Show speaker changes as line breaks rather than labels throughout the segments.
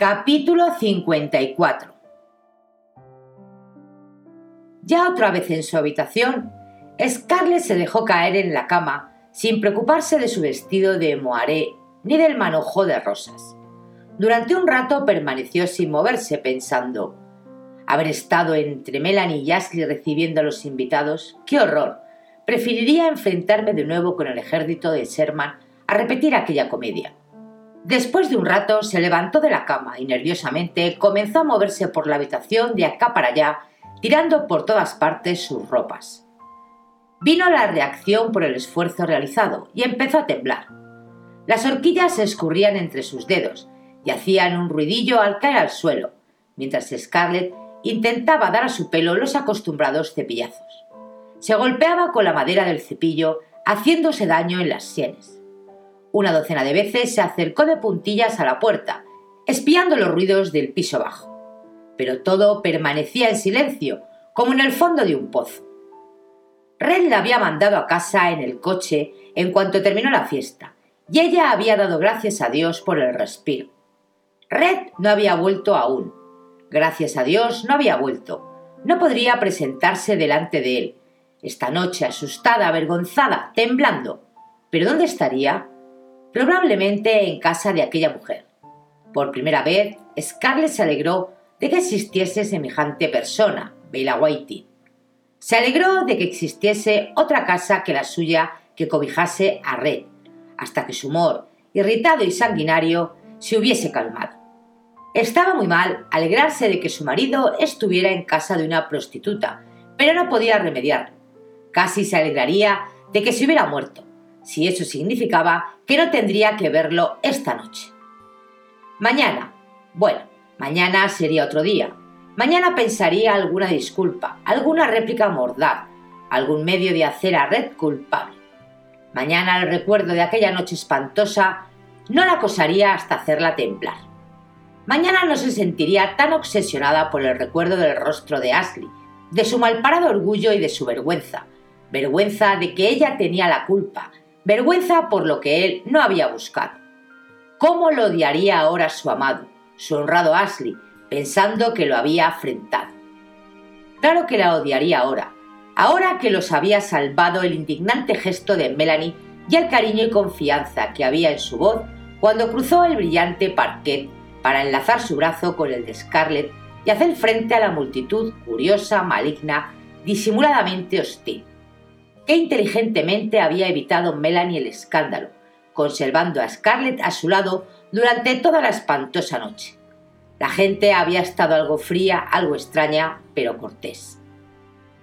Capítulo 54 Ya otra vez en su habitación, Scarlett se dejó caer en la cama sin preocuparse de su vestido de moaré ni del manojo de rosas. Durante un rato permaneció sin moverse pensando haber estado entre Melanie y Ashley recibiendo a los invitados. ¡Qué horror! Preferiría enfrentarme de nuevo con el ejército de Sherman a repetir aquella comedia. Después de un rato se levantó de la cama y nerviosamente comenzó a moverse por la habitación de acá para allá, tirando por todas partes sus ropas. Vino la reacción por el esfuerzo realizado y empezó a temblar. Las horquillas se escurrían entre sus dedos y hacían un ruidillo al caer al suelo, mientras Scarlett intentaba dar a su pelo los acostumbrados cepillazos. Se golpeaba con la madera del cepillo, haciéndose daño en las sienes. Una docena de veces se acercó de puntillas a la puerta, espiando los ruidos del piso bajo. Pero todo permanecía en silencio, como en el fondo de un pozo. Red la había mandado a casa en el coche en cuanto terminó la fiesta, y ella había dado gracias a Dios por el respiro. Red no había vuelto aún. Gracias a Dios no había vuelto. No podría presentarse delante de él. Esta noche, asustada, avergonzada, temblando. ¿Pero dónde estaría? Probablemente en casa de aquella mujer. Por primera vez, Scarlett se alegró de que existiese semejante persona, Bella Whitey. Se alegró de que existiese otra casa que la suya que cobijase a Red, hasta que su humor, irritado y sanguinario, se hubiese calmado. Estaba muy mal alegrarse de que su marido estuviera en casa de una prostituta, pero no podía remediarlo. Casi se alegraría de que se hubiera muerto, si eso significaba que no tendría que verlo esta noche. Mañana. Bueno, mañana sería otro día. Mañana pensaría alguna disculpa, alguna réplica mordaz, algún medio de hacer a Red culpable. Mañana el recuerdo de aquella noche espantosa no la acosaría hasta hacerla temblar. Mañana no se sentiría tan obsesionada por el recuerdo del rostro de Ashley, de su malparado orgullo y de su vergüenza, vergüenza de que ella tenía la culpa, vergüenza por lo que él no había buscado. ¿Cómo lo odiaría ahora su amado, su honrado Ashley, pensando que lo había afrentado? Claro que la odiaría ahora, ahora que los había salvado el indignante gesto de Melanie y el cariño y confianza que había en su voz cuando cruzó el brillante parquet para enlazar su brazo con el de Scarlett y hacer frente a la multitud curiosa, maligna, disimuladamente hostil. Inteligentemente había evitado Melanie el escándalo, conservando a Scarlett a su lado durante toda la espantosa noche. La gente había estado algo fría, algo extraña, pero cortés.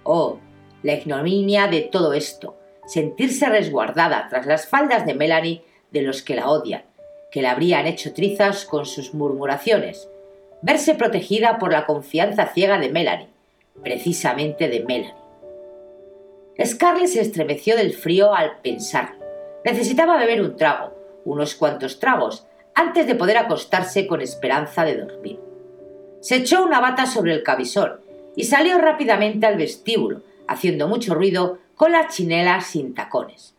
Oh, la ignominia de todo esto, sentirse resguardada tras las faldas de Melanie de los que la odian, que la habrían hecho trizas con sus murmuraciones, verse protegida por la confianza ciega de Melanie, precisamente de Melanie. Scarlett se estremeció del frío al pensarlo. Necesitaba beber un trago, unos cuantos tragos, antes de poder acostarse con esperanza de dormir. Se echó una bata sobre el camisón y salió rápidamente al vestíbulo, haciendo mucho ruido con la chinela sin tacones.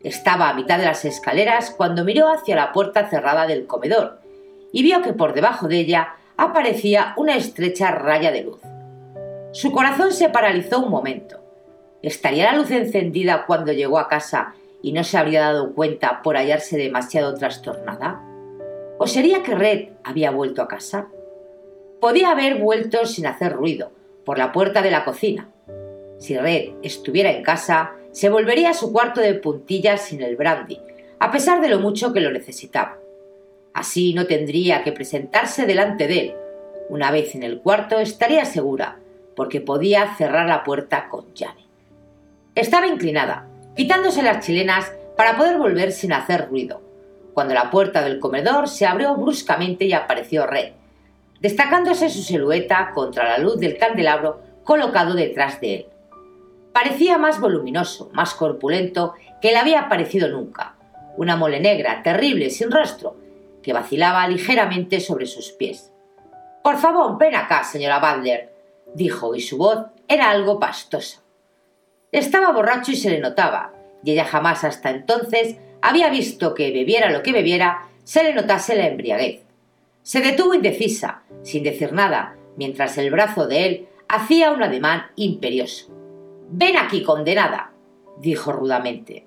Estaba a mitad de las escaleras cuando miró hacia la puerta cerrada del comedor y vio que por debajo de ella aparecía una estrecha raya de luz. Su corazón se paralizó un momento. ¿Estaría la luz encendida cuando llegó a casa y no se habría dado cuenta por hallarse demasiado trastornada? ¿O sería que Red había vuelto a casa? Podía haber vuelto sin hacer ruido, por la puerta de la cocina. Si Red estuviera en casa, se volvería a su cuarto de puntillas sin el brandy, a pesar de lo mucho que lo necesitaba. Así no tendría que presentarse delante de él. Una vez en el cuarto estaría segura, porque podía cerrar la puerta con llave. Estaba inclinada, quitándose las chilenas para poder volver sin hacer ruido, cuando la puerta del comedor se abrió bruscamente y apareció Red, destacándose su silueta contra la luz del candelabro colocado detrás de él. Parecía más voluminoso, más corpulento que le había parecido nunca, una mole negra, terrible, sin rostro, que vacilaba ligeramente sobre sus pies. Por favor, ven acá, señora Butler, dijo, y su voz era algo pastosa. Estaba borracho y se le notaba, y ella jamás hasta entonces había visto que bebiera lo que bebiera, se le notase la embriaguez. Se detuvo indecisa, sin decir nada, mientras el brazo de él hacía un ademán imperioso. Ven aquí, condenada, dijo rudamente.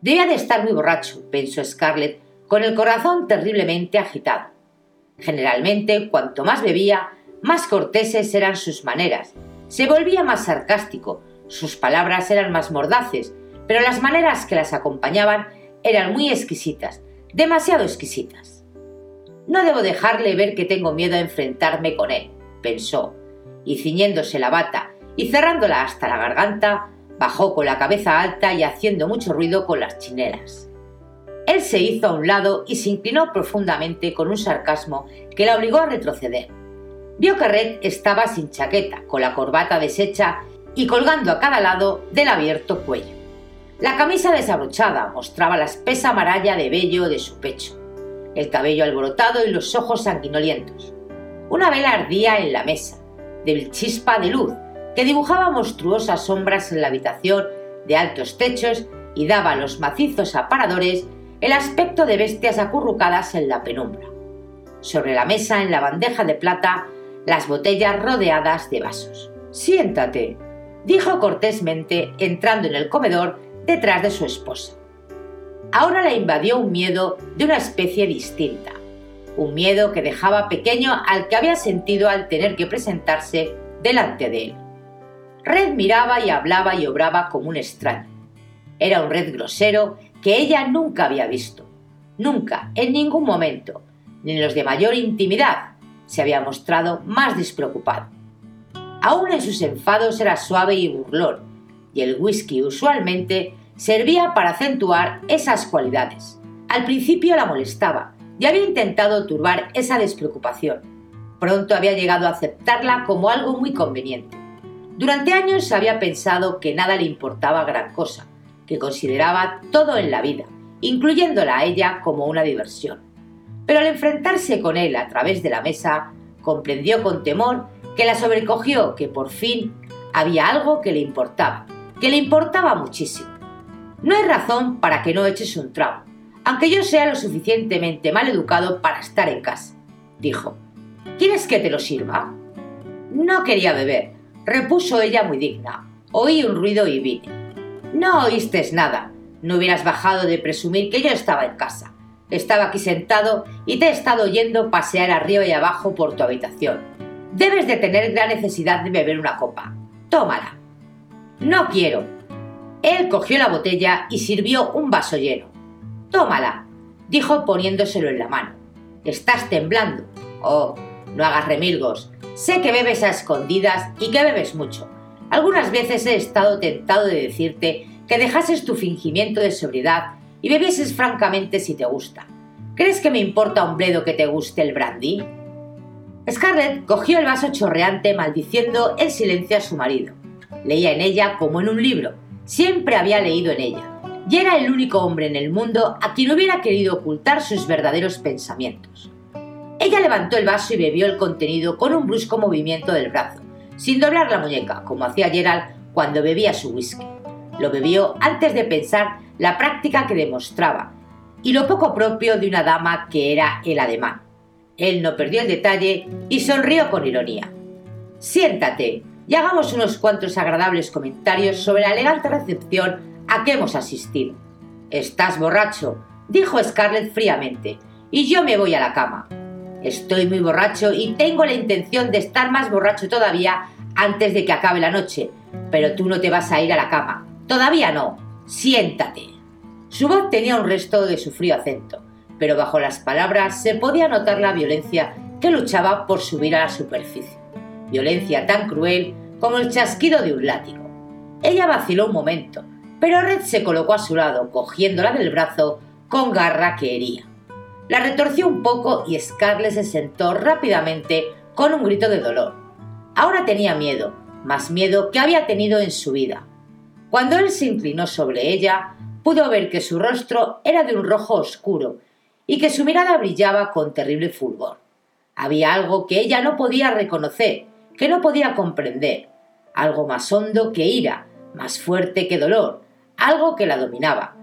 Debía de estar muy borracho, pensó Scarlett, con el corazón terriblemente agitado. Generalmente, cuanto más bebía, más corteses eran sus maneras. Se volvía más sarcástico, sus palabras eran más mordaces, pero las maneras que las acompañaban eran muy exquisitas, demasiado exquisitas. No debo dejarle ver que tengo miedo a enfrentarme con él, pensó, y ciñéndose la bata y cerrándola hasta la garganta, bajó con la cabeza alta y haciendo mucho ruido con las chinelas. Él se hizo a un lado y se inclinó profundamente con un sarcasmo que la obligó a retroceder. Vio que Red estaba sin chaqueta, con la corbata deshecha y colgando a cada lado del abierto cuello. La camisa desabrochada mostraba la espesa maralla de vello de su pecho, el cabello alborotado y los ojos sanguinolientos. Una vela ardía en la mesa, de chispa de luz, que dibujaba monstruosas sombras en la habitación de altos techos y daba a los macizos aparadores el aspecto de bestias acurrucadas en la penumbra. Sobre la mesa, en la bandeja de plata, las botellas rodeadas de vasos. Siéntate, dijo cortésmente, entrando en el comedor detrás de su esposa. Ahora la invadió un miedo de una especie distinta, un miedo que dejaba pequeño al que había sentido al tener que presentarse delante de él. Red miraba y hablaba y obraba como un extraño. Era un Red grosero que ella nunca había visto. Nunca, en ningún momento, ni en los de mayor intimidad, se había mostrado más despreocupado. Aún en sus enfados era suave y burlón, y el whisky usualmente servía para acentuar esas cualidades. Al principio la molestaba y había intentado turbar esa despreocupación. Pronto había llegado a aceptarla como algo muy conveniente. Durante años había pensado que nada le importaba gran cosa, que consideraba todo en la vida, incluyéndola a ella como una diversión. Pero al enfrentarse con él a través de la mesa, comprendió con temor que la sobrecogió que por fin había algo que le importaba, que le importaba muchísimo. No hay razón para que no eches un trago, aunque yo sea lo suficientemente mal educado para estar en casa, dijo. ¿Quieres que te lo sirva? No quería beber, repuso ella muy digna. Oí un ruido y vine. No oíste nada. No hubieras bajado de presumir que yo estaba en casa. Estaba aquí sentado y te he estado oyendo pasear arriba y abajo por tu habitación. Debes de tener gran necesidad de beber una copa. Tómala. No quiero. Él cogió la botella y sirvió un vaso lleno. Tómala, dijo poniéndoselo en la mano. Estás temblando. Oh, no hagas remilgos. Sé que bebes a escondidas y que bebes mucho. Algunas veces he estado tentado de decirte que dejases tu fingimiento de sobriedad y bebieses francamente si te gusta. ¿Crees que me importa un bledo que te guste el brandy? Scarlett cogió el vaso chorreante maldiciendo el silencio a su marido. Leía en ella como en un libro. Siempre había leído en ella. Y era el único hombre en el mundo a quien hubiera querido ocultar sus verdaderos pensamientos. Ella levantó el vaso y bebió el contenido con un brusco movimiento del brazo sin doblar la muñeca, como hacía Gerald cuando bebía su whisky. Lo bebió antes de pensar la práctica que demostraba y lo poco propio de una dama que era el ademán. Él no perdió el detalle y sonrió con ironía. Siéntate y hagamos unos cuantos agradables comentarios sobre la elegante recepción a que hemos asistido. Estás borracho, dijo Scarlett fríamente, y yo me voy a la cama. Estoy muy borracho y tengo la intención de estar más borracho todavía antes de que acabe la noche, pero tú no te vas a ir a la cama. Todavía no. Siéntate. Su voz tenía un resto de su frío acento, pero bajo las palabras se podía notar la violencia que luchaba por subir a la superficie. Violencia tan cruel como el chasquido de un látigo. Ella vaciló un momento, pero Red se colocó a su lado, cogiéndola del brazo con garra que hería. La retorció un poco y Scarlett se sentó rápidamente con un grito de dolor. Ahora tenía miedo, más miedo que había tenido en su vida. Cuando él se inclinó sobre ella, pudo ver que su rostro era de un rojo oscuro y que su mirada brillaba con terrible fulgor. Había algo que ella no podía reconocer, que no podía comprender, algo más hondo que ira, más fuerte que dolor, algo que la dominaba,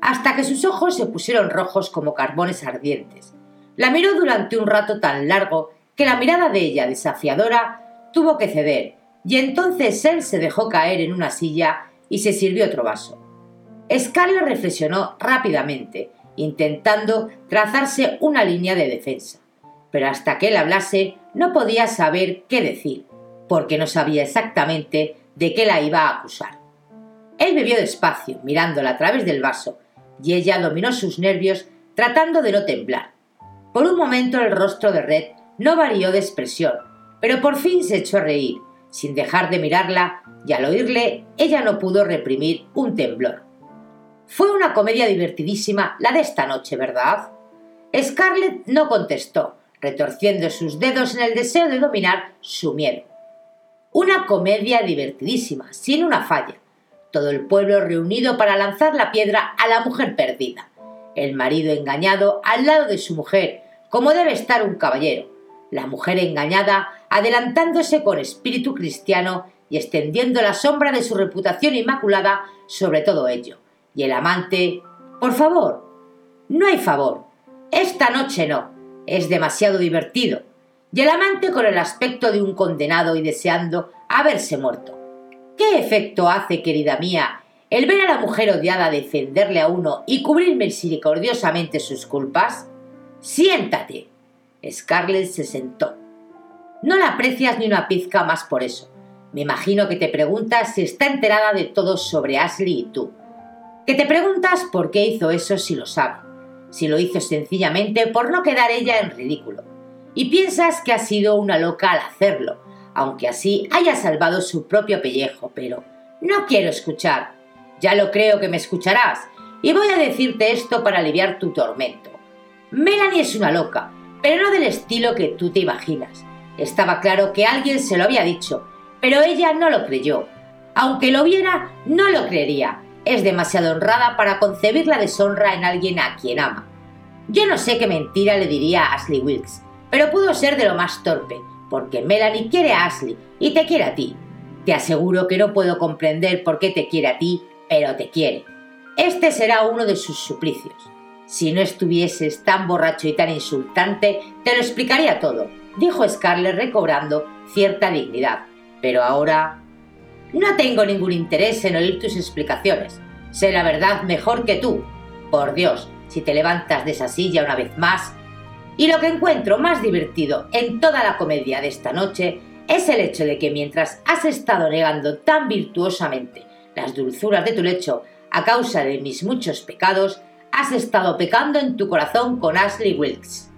hasta que sus ojos se pusieron rojos como carbones ardientes. La miró durante un rato tan largo que la mirada de ella desafiadora tuvo que ceder, y entonces él se dejó caer en una silla y se sirvió otro vaso. Scarlett reflexionó rápidamente, intentando trazarse una línea de defensa. Pero hasta que él hablase no podía saber qué decir, porque no sabía exactamente de qué la iba a acusar. Él bebió despacio, mirándola a través del vaso, y ella dominó sus nervios tratando de no temblar. Por un momento el rostro de Red no varió de expresión, pero por fin se echó a reír, sin dejar de mirarla, y al oírle ella no pudo reprimir un temblor. Fue una comedia divertidísima la de esta noche, ¿verdad? Scarlett no contestó, retorciendo sus dedos en el deseo de dominar su miedo. Una comedia divertidísima, sin una falla. Todo el pueblo reunido para lanzar la piedra a la mujer perdida. El marido engañado al lado de su mujer, como debe estar un caballero. La mujer engañada adelantándose con espíritu cristiano y extendiendo la sombra de su reputación inmaculada sobre todo ello y el amante, por favor, no hay favor. Esta noche no. Es demasiado divertido. Y el amante con el aspecto de un condenado y deseando haberse muerto. ¿Qué efecto hace, querida mía, el ver a la mujer odiada defenderle a uno y cubrir misericordiosamente sus culpas? Siéntate. Scarlett se sentó. No la aprecias ni una pizca más por eso. Me imagino que te preguntas si está enterada de todo sobre Ashley y tú que te preguntas por qué hizo eso si lo sabe, si lo hizo sencillamente por no quedar ella en ridículo, y piensas que ha sido una loca al hacerlo, aunque así haya salvado su propio pellejo, pero no quiero escuchar. Ya lo creo que me escucharás, y voy a decirte esto para aliviar tu tormento. Melanie es una loca, pero no del estilo que tú te imaginas. Estaba claro que alguien se lo había dicho, pero ella no lo creyó. Aunque lo viera, no lo creería, es demasiado honrada para concebir la deshonra en alguien a quien ama. Yo no sé qué mentira le diría a Ashley Wilkes, pero pudo ser de lo más torpe, porque Melanie quiere a Ashley y te quiere a ti. Te aseguro que no puedo comprender por qué te quiere a ti, pero te quiere. Este será uno de sus suplicios. Si no estuvieses tan borracho y tan insultante, te lo explicaría todo, dijo Scarlett recobrando cierta dignidad. Pero ahora no tengo ningún interés en oír tus explicaciones. Sé la verdad mejor que tú. Por Dios, si te levantas de esa silla una vez más. Y lo que encuentro más divertido en toda la comedia de esta noche es el hecho de que mientras has estado negando tan virtuosamente las dulzuras de tu lecho a causa de mis muchos pecados, has estado pecando en tu corazón con Ashley Wilkes.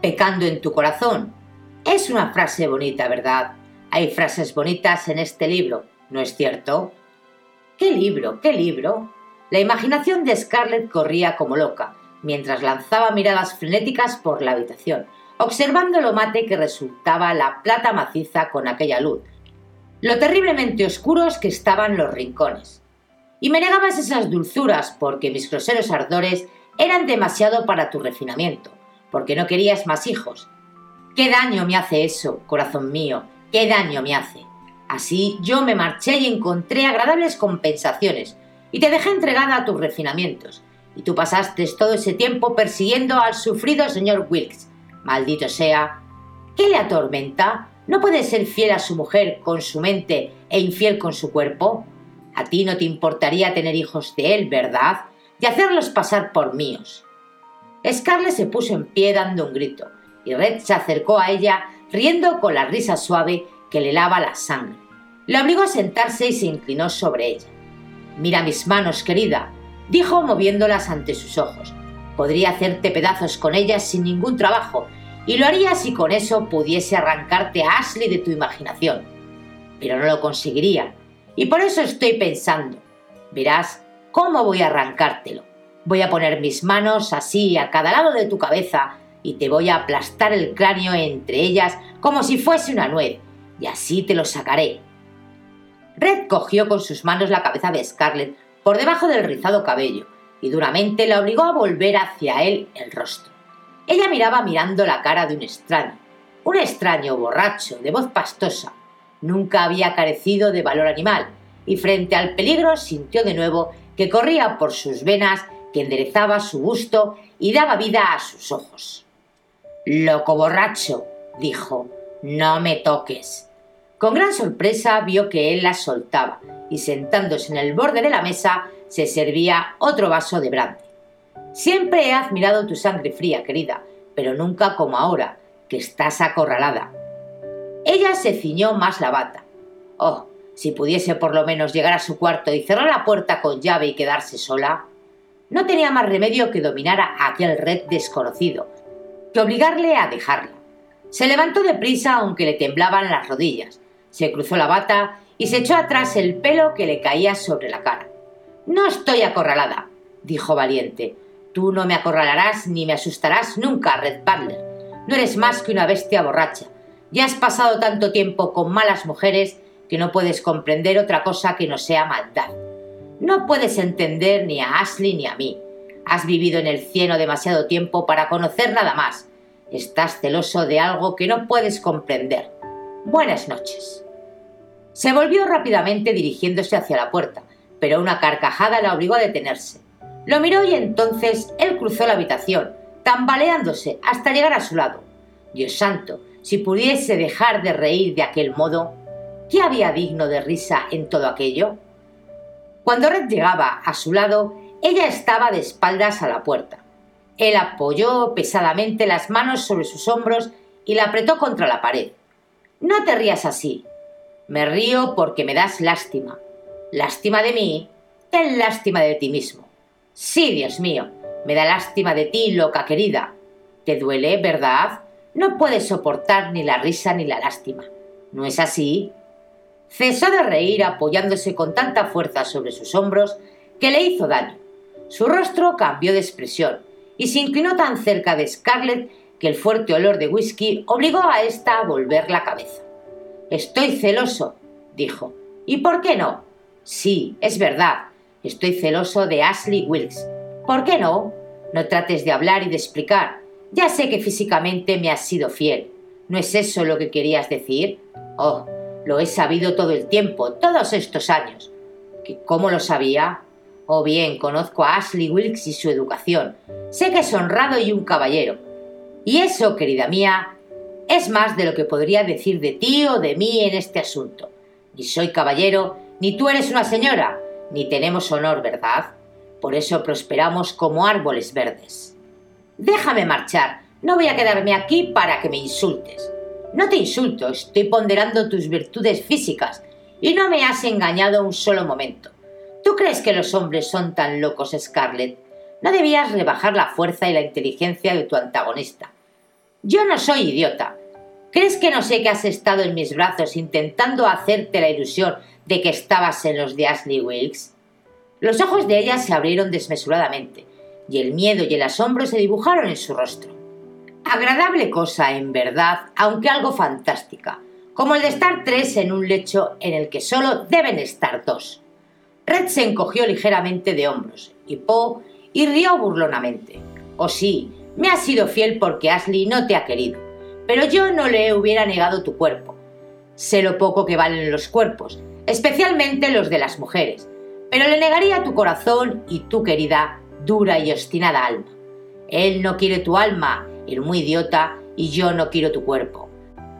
Pecando en tu corazón. Es una frase bonita, ¿verdad? Hay frases bonitas en este libro, ¿no es cierto? ¿Qué libro? ¿Qué libro? La imaginación de Scarlett corría como loca, mientras lanzaba miradas frenéticas por la habitación, observando lo mate que resultaba la plata maciza con aquella luz, lo terriblemente oscuros que estaban los rincones. Y me negabas esas dulzuras porque mis groseros ardores eran demasiado para tu refinamiento, porque no querías más hijos. ¿Qué daño me hace eso, corazón mío? Qué daño me hace. Así yo me marché y encontré agradables compensaciones, y te dejé entregada a tus refinamientos, y tú pasaste todo ese tiempo persiguiendo al sufrido señor Wilkes. Maldito sea. ¿Qué le atormenta? ¿No puede ser fiel a su mujer con su mente e infiel con su cuerpo? A ti no te importaría tener hijos de él, ¿verdad? Y hacerlos pasar por míos. Scarlett se puso en pie dando un grito, y Red se acercó a ella riendo con la risa suave que le lava la sangre. Le obligó a sentarse y se inclinó sobre ella. Mira mis manos, querida, dijo moviéndolas ante sus ojos. Podría hacerte pedazos con ellas sin ningún trabajo, y lo haría si con eso pudiese arrancarte a Ashley de tu imaginación. Pero no lo conseguiría, y por eso estoy pensando. Verás cómo voy a arrancártelo. Voy a poner mis manos así a cada lado de tu cabeza y te voy a aplastar el cráneo entre ellas como si fuese una nuez, y así te lo sacaré. Red cogió con sus manos la cabeza de Scarlett por debajo del rizado cabello y duramente la obligó a volver hacia él el rostro. Ella miraba mirando la cara de un extraño, un extraño borracho, de voz pastosa. Nunca había carecido de valor animal, y frente al peligro sintió de nuevo que corría por sus venas, que enderezaba su busto y daba vida a sus ojos. Loco borracho, dijo, no me toques. Con gran sorpresa vio que él la soltaba y sentándose en el borde de la mesa se servía otro vaso de brandy. Siempre he admirado tu sangre fría, querida, pero nunca como ahora, que estás acorralada. Ella se ciñó más la bata. Oh, si pudiese por lo menos llegar a su cuarto y cerrar la puerta con llave y quedarse sola. No tenía más remedio que dominar a aquel red desconocido, que obligarle a dejarla. Se levantó deprisa aunque le temblaban las rodillas, se cruzó la bata y se echó atrás el pelo que le caía sobre la cara. No estoy acorralada, dijo valiente. Tú no me acorralarás ni me asustarás nunca, Red Butler. No eres más que una bestia borracha. Ya has pasado tanto tiempo con malas mujeres que no puedes comprender otra cosa que no sea maldad. No puedes entender ni a Ashley ni a mí. Has vivido en el cielo demasiado tiempo para conocer nada más. Estás celoso de algo que no puedes comprender. Buenas noches. Se volvió rápidamente dirigiéndose hacia la puerta, pero una carcajada la obligó a detenerse. Lo miró y entonces él cruzó la habitación, tambaleándose hasta llegar a su lado. Dios santo, si pudiese dejar de reír de aquel modo, ¿qué había digno de risa en todo aquello? Cuando Red llegaba a su lado, ella estaba de espaldas a la puerta. Él apoyó pesadamente las manos sobre sus hombros y la apretó contra la pared. No te rías así. Me río porque me das lástima. ¿Lástima de mí? Ten lástima de ti mismo. Sí, Dios mío, me da lástima de ti, loca querida. ¿Te duele, verdad? No puedes soportar ni la risa ni la lástima. ¿No es así? Cesó de reír apoyándose con tanta fuerza sobre sus hombros que le hizo daño. Su rostro cambió de expresión y se inclinó tan cerca de Scarlett que el fuerte olor de whisky obligó a ésta a volver la cabeza. Estoy celoso, dijo. ¿Y por qué no? Sí, es verdad. Estoy celoso de Ashley Wilkes. ¿Por qué no? No trates de hablar y de explicar. Ya sé que físicamente me has sido fiel. ¿No es eso lo que querías decir? Oh, lo he sabido todo el tiempo, todos estos años. ¿Cómo lo sabía? Oh bien, conozco a Ashley Wilkes y su educación. Sé que es honrado y un caballero y eso, querida mía, es más de lo que podría decir de ti o de mí en este asunto. Ni soy caballero, ni tú eres una señora, ni tenemos honor, ¿verdad? Por eso prosperamos como árboles verdes. Déjame marchar, no voy a quedarme aquí para que me insultes. No te insulto, estoy ponderando tus virtudes físicas y no me has engañado un solo momento. ¿Tú crees que los hombres son tan locos, Scarlett? No debías rebajar la fuerza y la inteligencia de tu antagonista. Yo no soy idiota. ¿Crees que no sé que has estado en mis brazos intentando hacerte la ilusión de que estabas en los de Ashley Wilkes? Los ojos de ella se abrieron desmesuradamente, y el miedo y el asombro se dibujaron en su rostro. Agradable cosa, en verdad, aunque algo fantástica, como el de estar tres en un lecho en el que solo deben estar dos. Red se encogió ligeramente de hombros, y Poe y rió burlonamente. Oh sí, me has sido fiel porque Ashley no te ha querido, pero yo no le hubiera negado tu cuerpo. Sé lo poco que valen los cuerpos, especialmente los de las mujeres, pero le negaría tu corazón y tu querida, dura y obstinada alma. Él no quiere tu alma, el muy idiota, y yo no quiero tu cuerpo.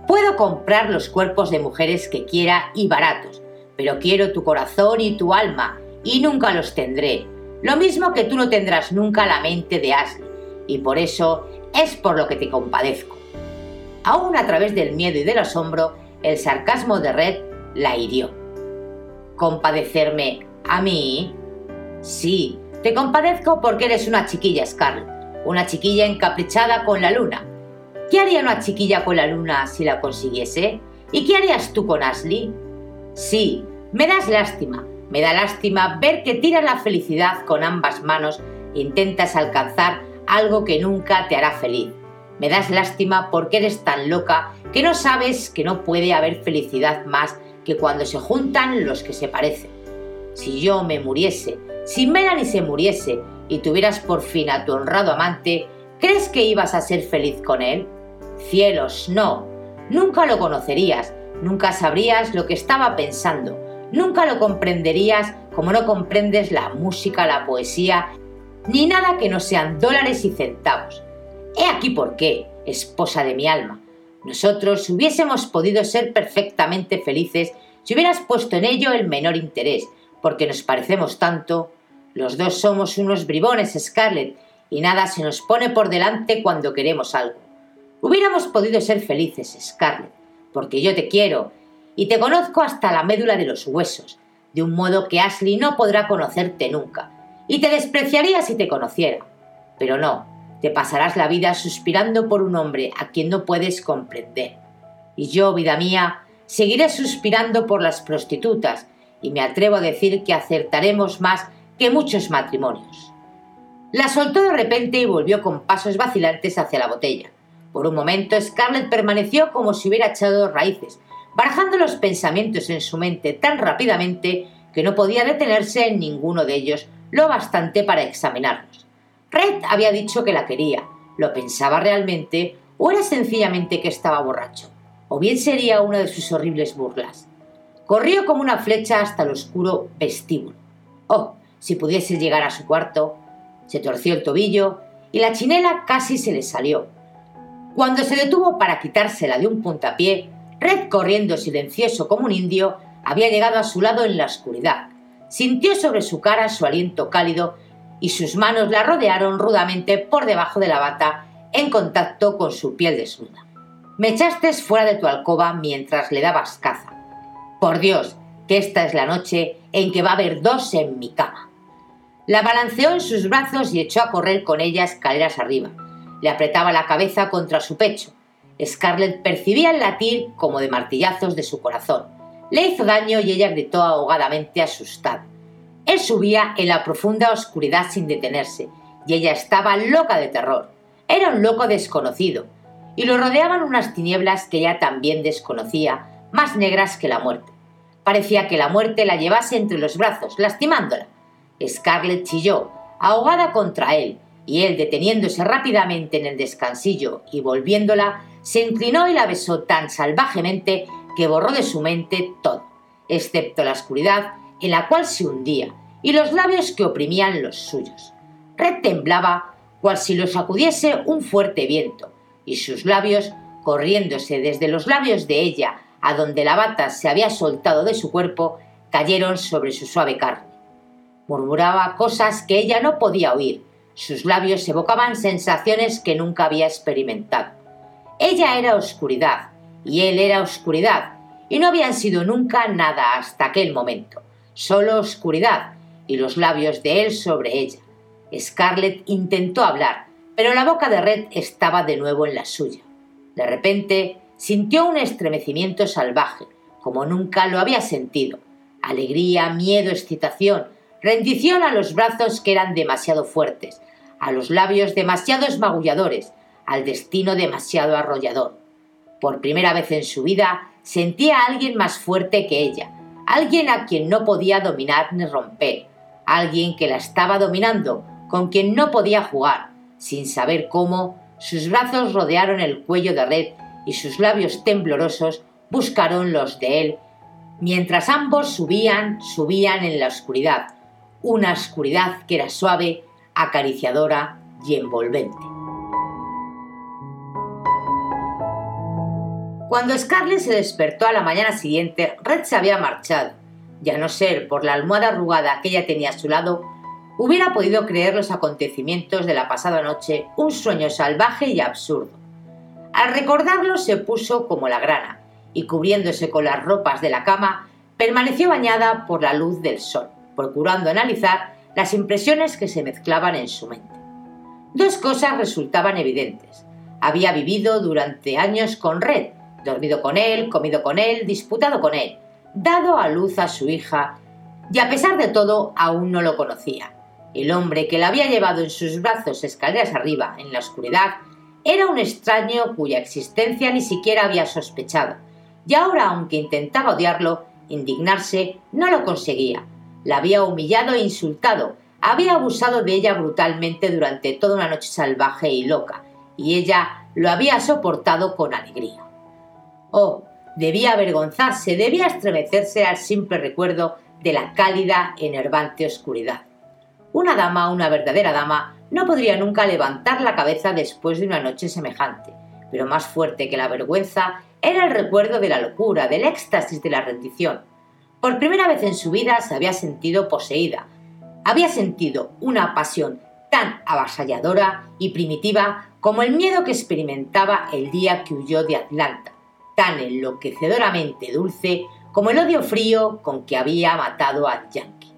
Puedo comprar los cuerpos de mujeres que quiera y baratos, pero quiero tu corazón y tu alma, y nunca los tendré. Lo mismo que tú no tendrás nunca la mente de Ashley, y por eso es por lo que te compadezco. Aún a través del miedo y del asombro, el sarcasmo de Red la hirió. ¿Compadecerme a mí? Sí, te compadezco porque eres una chiquilla, Scarlett, una chiquilla encaprichada con la luna. ¿Qué haría una chiquilla con la luna si la consiguiese? ¿Y qué harías tú con Ashley? Sí, me das lástima, me da lástima ver que tiras la felicidad con ambas manos e intentas alcanzar algo que nunca te hará feliz. Me das lástima porque eres tan loca que no sabes que no puede haber felicidad más que cuando se juntan los que se parecen. Si yo me muriese, si Melanie se muriese y tuvieras por fin a tu honrado amante, ¿crees que ibas a ser feliz con él? Cielos, no. Nunca lo conocerías, nunca sabrías lo que estaba pensando, nunca lo comprenderías como no comprendes la música, la poesía, ni nada que no sean dólares y centavos. He aquí por qué, esposa de mi alma, nosotros hubiésemos podido ser perfectamente felices si hubieras puesto en ello el menor interés, porque nos parecemos tanto. Los dos somos unos bribones, Scarlett, y nada se nos pone por delante cuando queremos algo. Hubiéramos podido ser felices, Scarlett, porque yo te quiero y te conozco hasta la médula de los huesos, de un modo que Ashley no podrá conocerte nunca, y te despreciaría si te conociera. Pero no, te pasarás la vida suspirando por un hombre a quien no puedes comprender. Y yo, vida mía, seguiré suspirando por las prostitutas, y me atrevo a decir que acertaremos más que muchos matrimonios. La soltó de repente y volvió con pasos vacilantes hacia la botella. Por un momento Scarlett permaneció como si hubiera echado raíces, barajando los pensamientos en su mente tan rápidamente que no podía detenerse en ninguno de ellos lo bastante para examinarlos. Red había dicho que la quería, lo pensaba realmente o era sencillamente que estaba borracho, o bien sería una de sus horribles burlas. Corrió como una flecha hasta el oscuro vestíbulo. Oh, si pudiese llegar a su cuarto. Se torció el tobillo y la chinela casi se le salió. Cuando se detuvo para quitársela de un puntapié, Red, corriendo silencioso como un indio, había llegado a su lado en la oscuridad. Sintió sobre su cara su aliento cálido y sus manos la rodearon rudamente por debajo de la bata en contacto con su piel desnuda. Me echaste fuera de tu alcoba mientras le dabas caza. Por Dios, que esta es la noche en que va a haber dos en mi cama. La balanceó en sus brazos y echó a correr con ella escaleras arriba. Le apretaba la cabeza contra su pecho. Scarlett percibía el latir como de martillazos de su corazón. Le hizo daño y ella gritó ahogadamente asustada. Él subía en la profunda oscuridad sin detenerse, y ella estaba loca de terror. Era un loco desconocido, y lo rodeaban unas tinieblas que ella también desconocía, más negras que la muerte. Parecía que la muerte la llevase entre los brazos, lastimándola. Scarlett chilló, ahogada contra él, y él, deteniéndose rápidamente en el descansillo y volviéndola, se inclinó y la besó tan salvajemente que borró de su mente todo, excepto la oscuridad en la cual se hundía y los labios que oprimían los suyos. Red temblaba cual si lo sacudiese un fuerte viento, y sus labios, corriéndose desde los labios de ella a donde la bata se había soltado de su cuerpo, cayeron sobre su suave carne. Murmuraba cosas que ella no podía oír. Sus labios evocaban sensaciones que nunca había experimentado. Ella era oscuridad y él era oscuridad, y no habían sido nunca nada hasta aquel momento, solo oscuridad y los labios de él sobre ella. Scarlett intentó hablar, pero la boca de Red estaba de nuevo en la suya. De repente sintió un estremecimiento salvaje, como nunca lo había sentido. Alegría, miedo, excitación, rendición a los brazos que eran demasiado fuertes, a los labios demasiado esmagulladores, al destino demasiado arrollador. Por primera vez en su vida sentía a alguien más fuerte que ella, alguien a quien no podía dominar ni romper, alguien que la estaba dominando, con quien no podía jugar. Sin saber cómo, sus brazos rodearon el cuello de Red y sus labios temblorosos buscaron los de él, mientras ambos subían, subían en la oscuridad, una oscuridad que era suave, acariciadora y envolvente. Cuando Scarlett se despertó a la mañana siguiente, Red se había marchado, y a no ser por la almohada arrugada que ella tenía a su lado, hubiera podido creer los acontecimientos de la pasada noche un sueño salvaje y absurdo. Al recordarlo se puso como la grana, y cubriéndose con las ropas de la cama, permaneció bañada por la luz del sol, procurando analizar las impresiones que se mezclaban en su mente. Dos cosas resultaban evidentes. Había vivido durante años con Red, dormido con él, comido con él, disputado con él, dado a luz a su hija, y a pesar de todo aún no lo conocía. El hombre que la había llevado en sus brazos escaleras arriba, en la oscuridad, era un extraño cuya existencia ni siquiera había sospechado, y ahora, aunque intentaba odiarlo, indignarse, no lo conseguía. La había humillado e insultado, había abusado de ella brutalmente durante toda una noche salvaje y loca, y ella lo había soportado con alegría. Oh, debía avergonzarse, debía estremecerse al simple recuerdo de la cálida, enervante oscuridad. Una dama, una verdadera dama, no podría nunca levantar la cabeza después de una noche semejante, pero más fuerte que la vergüenza era el recuerdo de la locura, del éxtasis de la rendición. Por primera vez en su vida se había sentido poseída, había sentido una pasión tan avasalladora y primitiva como el miedo que experimentaba el día que huyó de Atlanta, tan enloquecedoramente dulce como el odio frío con que había matado a Yankee.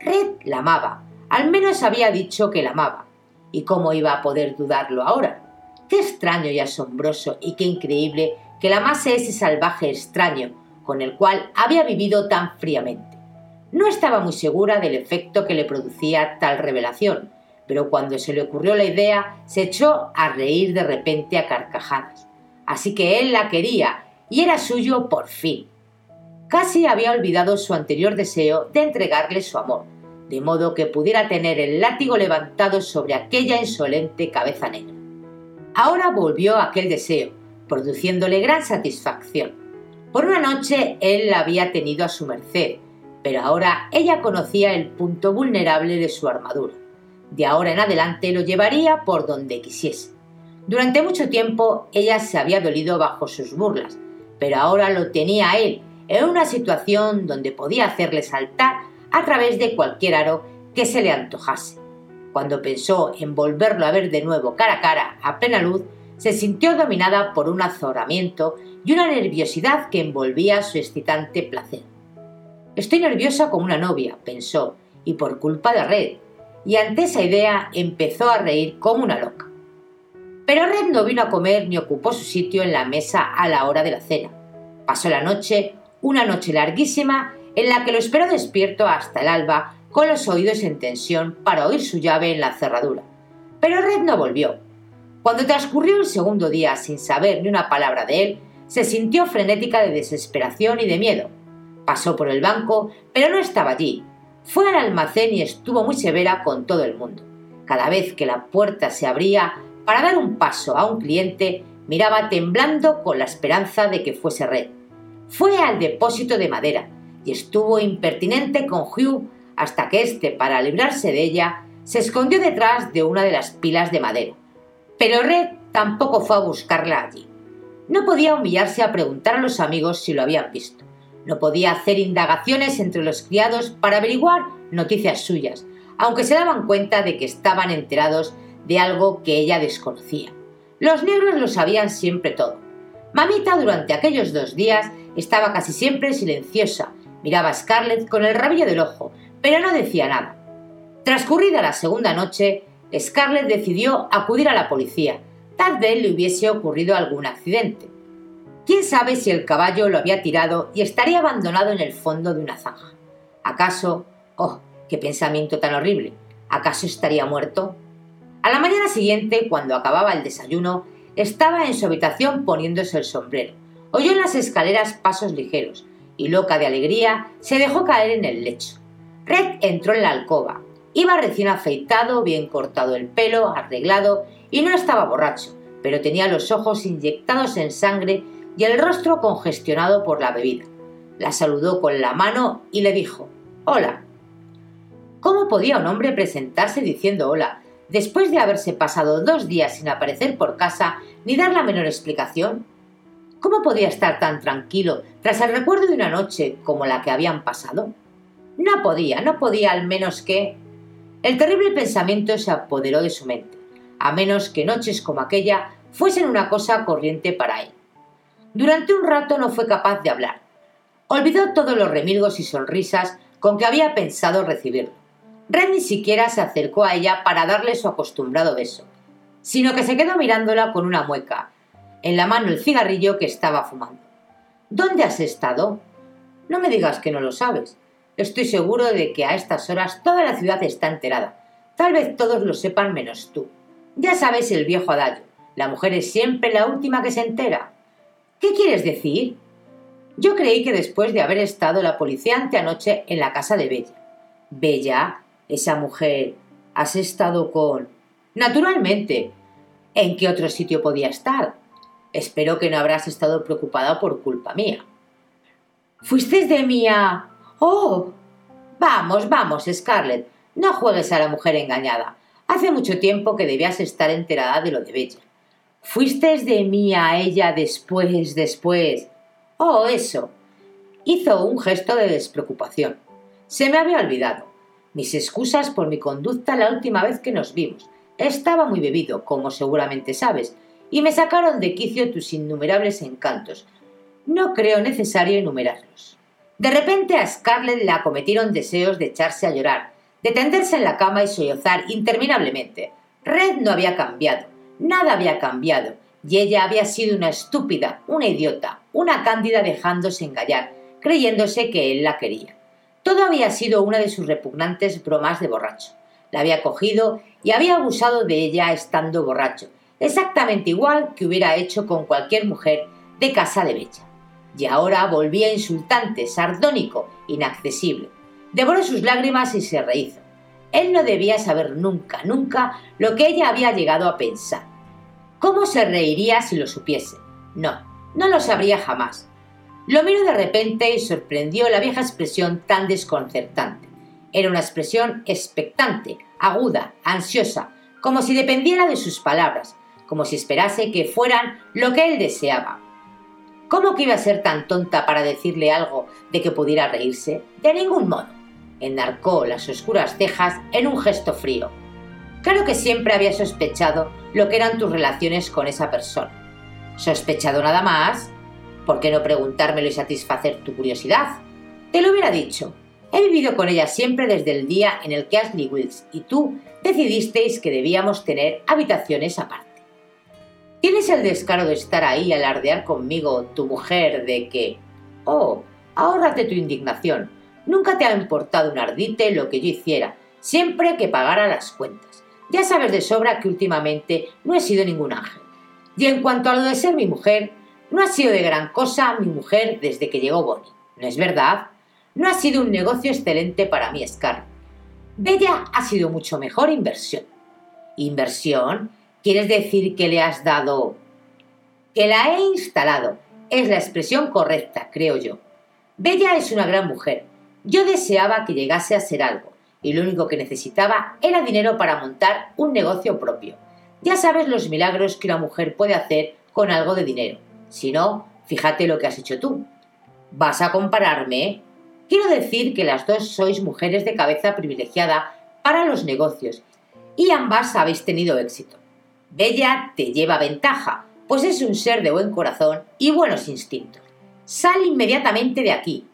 Red la amaba, al menos había dicho que la amaba. ¿Y cómo iba a poder dudarlo ahora? Qué extraño y asombroso y qué increíble que la amase ese salvaje extraño con el cual había vivido tan fríamente. No estaba muy segura del efecto que le producía tal revelación, pero cuando se le ocurrió la idea se echó a reír de repente a carcajadas. Así que él la quería y era suyo por fin. Casi había olvidado su anterior deseo de entregarle su amor, de modo que pudiera tener el látigo levantado sobre aquella insolente cabeza negra. Ahora volvió aquel deseo, produciéndole gran satisfacción. Por una noche él la había tenido a su merced, pero ahora ella conocía el punto vulnerable de su armadura. De ahora en adelante lo llevaría por donde quisiese. Durante mucho tiempo ella se había dolido bajo sus burlas, pero ahora lo tenía él en una situación donde podía hacerle saltar a través de cualquier aro que se le antojase. Cuando pensó en volverlo a ver de nuevo cara a cara, a plena luz, se sintió dominada por un azoramiento y una nerviosidad que envolvía su excitante placer. Estoy nerviosa como una novia, pensó, y por culpa de Red, y ante esa idea empezó a reír como una loca. Pero Red no vino a comer ni ocupó su sitio en la mesa a la hora de la cena. Pasó la noche, una noche larguísima, en la que lo esperó despierto hasta el alba, con los oídos en tensión para oír su llave en la cerradura. Pero Red no volvió. Cuando transcurrió el segundo día sin saber ni una palabra de él, se sintió frenética de desesperación y de miedo. Pasó por el banco, pero no estaba allí. Fue al almacén y estuvo muy severa con todo el mundo. Cada vez que la puerta se abría para dar un paso a un cliente, miraba temblando con la esperanza de que fuese Red. Fue al depósito de madera y estuvo impertinente con Hugh hasta que éste, para librarse de ella, se escondió detrás de una de las pilas de madera. Pero Red tampoco fue a buscarla allí. No podía humillarse a preguntar a los amigos si lo habían visto. No podía hacer indagaciones entre los criados para averiguar noticias suyas, aunque se daban cuenta de que estaban enterados de algo que ella desconocía. Los negros lo sabían siempre todo. Mamita durante aquellos dos días estaba casi siempre silenciosa, miraba a Scarlett con el rabillo del ojo, pero no decía nada. Transcurrida la segunda noche, Scarlett decidió acudir a la policía. Tal vez le hubiese ocurrido algún accidente. ¿Quién sabe si el caballo lo había tirado y estaría abandonado en el fondo de una zanja? ¿Acaso... Oh, qué pensamiento tan horrible. ¿Acaso estaría muerto? A la mañana siguiente, cuando acababa el desayuno, estaba en su habitación poniéndose el sombrero. Oyó en las escaleras pasos ligeros y, loca de alegría, se dejó caer en el lecho. Red entró en la alcoba. Iba recién afeitado, bien cortado el pelo, arreglado y no estaba borracho, pero tenía los ojos inyectados en sangre y el rostro congestionado por la bebida. La saludó con la mano y le dijo Hola. ¿Cómo podía un hombre presentarse diciendo hola después de haberse pasado dos días sin aparecer por casa ni dar la menor explicación? ¿Cómo podía estar tan tranquilo tras el recuerdo de una noche como la que habían pasado? No podía, no podía al menos que... El terrible pensamiento se apoderó de su mente, a menos que noches como aquella fuesen una cosa corriente para él. Durante un rato no fue capaz de hablar. Olvidó todos los remilgos y sonrisas con que había pensado recibirlo. Red ni siquiera se acercó a ella para darle su acostumbrado beso, sino que se quedó mirándola con una mueca, en la mano el cigarrillo que estaba fumando. ¿Dónde has estado? No me digas que no lo sabes. Estoy seguro de que a estas horas toda la ciudad está enterada. Tal vez todos lo sepan menos tú. Ya sabes el viejo adagio. La mujer es siempre la última que se entera. ¿Qué quieres decir? Yo creí que después de haber estado la policía anteanoche en la casa de Bella. Bella, esa mujer, has estado con. Naturalmente. ¿En qué otro sitio podía estar? Espero que no habrás estado preocupada por culpa mía. ¿Fuiste de mía? ¡Oh! Vamos, vamos, Scarlett, no juegues a la mujer engañada. Hace mucho tiempo que debías estar enterada de lo de Bella. ¿Fuiste de mí a ella después, después? Oh, eso. Hizo un gesto de despreocupación. Se me había olvidado. Mis excusas por mi conducta la última vez que nos vimos. Estaba muy bebido, como seguramente sabes, y me sacaron de quicio tus innumerables encantos. No creo necesario enumerarlos. De repente a Scarlett le acometieron deseos de echarse a llorar, de tenderse en la cama y sollozar interminablemente. Red no había cambiado, nada había cambiado, y ella había sido una estúpida, una idiota, una cándida dejándose engañar, creyéndose que él la quería. Todo había sido una de sus repugnantes bromas de borracho. La había cogido y había abusado de ella estando borracho, exactamente igual que hubiera hecho con cualquier mujer de casa de Bella y ahora volvía insultante, sardónico, inaccesible. Devoró sus lágrimas y se rehizo. Él no debía saber nunca, nunca lo que ella había llegado a pensar. ¿Cómo se reiría si lo supiese? No, no lo sabría jamás. Lo miró de repente y sorprendió la vieja expresión tan desconcertante. Era una expresión expectante, aguda, ansiosa, como si dependiera de sus palabras, como si esperase que fueran lo que él deseaba, ¿Cómo que iba a ser tan tonta para decirle algo de que pudiera reírse? De ningún modo. Enarcó las oscuras cejas en un gesto frío. Claro que siempre había sospechado lo que eran tus relaciones con esa persona. ¿Sospechado nada más? ¿Por qué no preguntármelo y satisfacer tu curiosidad? Te lo hubiera dicho. He vivido con ella siempre desde el día en el que Ashley Wills y tú decidisteis que debíamos tener habitaciones aparte. ¿Tienes el descaro de estar ahí y alardear conmigo, tu mujer, de que... Oh, ahórrate tu indignación. Nunca te ha importado un ardite lo que yo hiciera, siempre que pagara las cuentas. Ya sabes de sobra que últimamente no he sido ningún ángel. Y en cuanto a lo de ser mi mujer, no ha sido de gran cosa mi mujer desde que llegó Bonnie. ¿No es verdad? No ha sido un negocio excelente para mí, Scar. Bella ha sido mucho mejor inversión. ¿Inversión? ¿Quieres decir que le has dado... que la he instalado? Es la expresión correcta, creo yo. Bella es una gran mujer. Yo deseaba que llegase a ser algo, y lo único que necesitaba era dinero para montar un negocio propio. Ya sabes los milagros que una mujer puede hacer con algo de dinero. Si no, fíjate lo que has hecho tú. ¿Vas a compararme? Quiero decir que las dos sois mujeres de cabeza privilegiada para los negocios, y ambas habéis tenido éxito. Bella te lleva ventaja, pues es un ser de buen corazón y buenos instintos. Sal inmediatamente de aquí.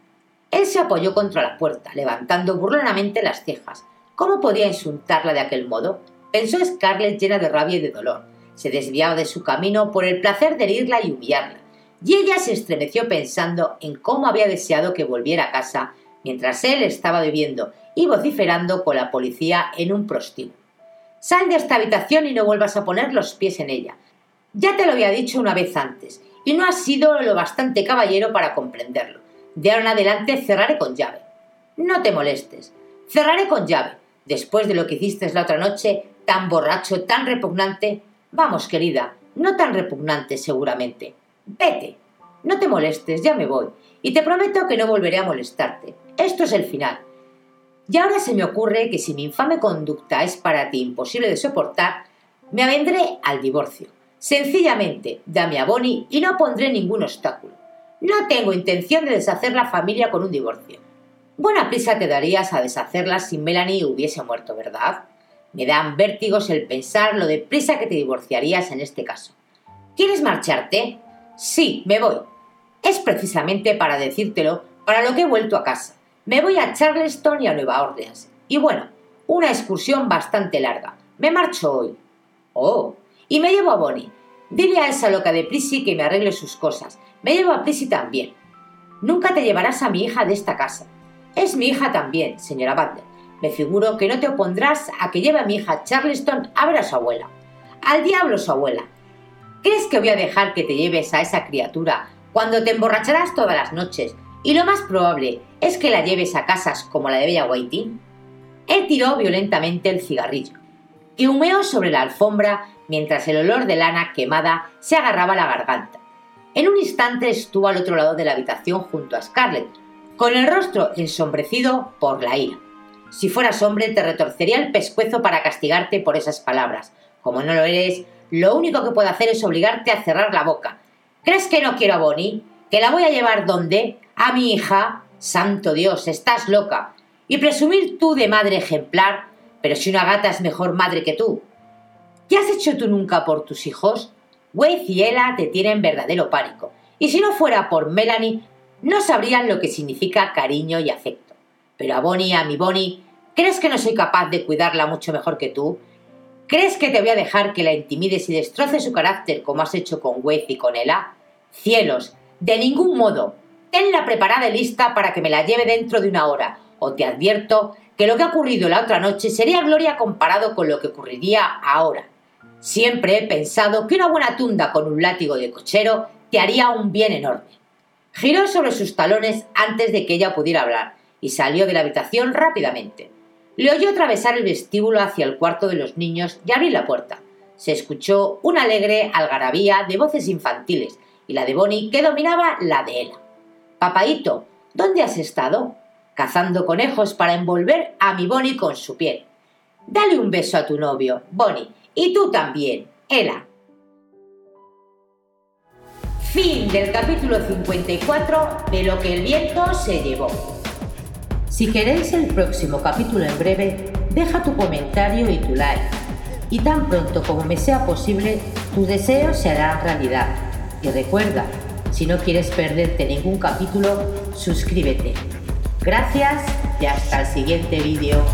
Él se apoyó contra la puerta, levantando burlonamente las cejas. ¿Cómo podía insultarla de aquel modo? Pensó Scarlett llena de rabia y de dolor. Se desviaba de su camino por el placer de herirla y humillarla. Y ella se estremeció pensando en cómo había deseado que volviera a casa mientras él estaba bebiendo y vociferando con la policía en un prostíbulo. Sal de esta habitación y no vuelvas a poner los pies en ella. Ya te lo había dicho una vez antes, y no has sido lo bastante caballero para comprenderlo. De ahora en adelante cerraré con llave. No te molestes. Cerraré con llave. Después de lo que hiciste la otra noche, tan borracho, tan repugnante. Vamos, querida, no tan repugnante seguramente. Vete. No te molestes, ya me voy. Y te prometo que no volveré a molestarte. Esto es el final. Y ahora se me ocurre que si mi infame conducta es para ti imposible de soportar, me avendré al divorcio. Sencillamente, dame a Bonnie y no pondré ningún obstáculo. No tengo intención de deshacer la familia con un divorcio. Buena prisa te darías a deshacerla si Melanie hubiese muerto, ¿verdad? Me dan vértigos el pensar lo deprisa que te divorciarías en este caso. ¿Quieres marcharte? Sí, me voy. Es precisamente para decírtelo para lo que he vuelto a casa. Me voy a Charleston y a Nueva Orleans. Y bueno, una excursión bastante larga. Me marcho hoy. Oh, y me llevo a Bonnie. Dile a esa loca de Prissy que me arregle sus cosas. Me llevo a Prissy también. Nunca te llevarás a mi hija de esta casa. Es mi hija también, señora Butler. Me figuro que no te opondrás a que lleve a mi hija Charleston a ver a su abuela. Al diablo su abuela. ¿Crees que voy a dejar que te lleves a esa criatura cuando te emborracharás todas las noches? Y lo más probable es que la lleves a casas como la de Bella Whiting. Él tiró violentamente el cigarrillo y humeó sobre la alfombra mientras el olor de lana quemada se agarraba a la garganta. En un instante estuvo al otro lado de la habitación junto a Scarlett, con el rostro ensombrecido por la ira. Si fueras hombre te retorcería el pescuezo para castigarte por esas palabras. Como no lo eres, lo único que puedo hacer es obligarte a cerrar la boca. ¿Crees que no quiero a Bonnie? ¿Que la voy a llevar dónde? ¿A mi hija? Santo Dios, estás loca. Y presumir tú de madre ejemplar, pero si una gata es mejor madre que tú. ¿Qué has hecho tú nunca por tus hijos? Wade y Ella te tienen verdadero pánico, y si no fuera por Melanie, no sabrían lo que significa cariño y afecto. Pero a Bonnie, a mi Bonnie, ¿crees que no soy capaz de cuidarla mucho mejor que tú? ¿Crees que te voy a dejar que la intimides y destroces su carácter como has hecho con Wade y con Ella? Cielos, de ningún modo. Tenla preparada y lista para que me la lleve dentro de una hora, o te advierto que lo que ha ocurrido la otra noche sería gloria comparado con lo que ocurriría ahora. Siempre he pensado que una buena tunda con un látigo de cochero te haría un bien enorme. Giró sobre sus talones antes de que ella pudiera hablar y salió de la habitación rápidamente. Le oyó atravesar el vestíbulo hacia el cuarto de los niños y abrir la puerta. Se escuchó una alegre algarabía de voces infantiles y la de Bonnie que dominaba la de Ella. Papaíto, ¿dónde has estado? Cazando conejos para envolver a mi Bonnie con su piel. Dale un beso a tu novio, Bonnie, y tú también, Ella. Fin del capítulo 54 de Lo que el viento se llevó. Si queréis el próximo capítulo en breve, deja tu comentario y tu like. Y tan pronto como me sea posible, tu deseo se hará realidad. Y recuerda, si no quieres perderte ningún capítulo, suscríbete. Gracias y hasta el siguiente vídeo.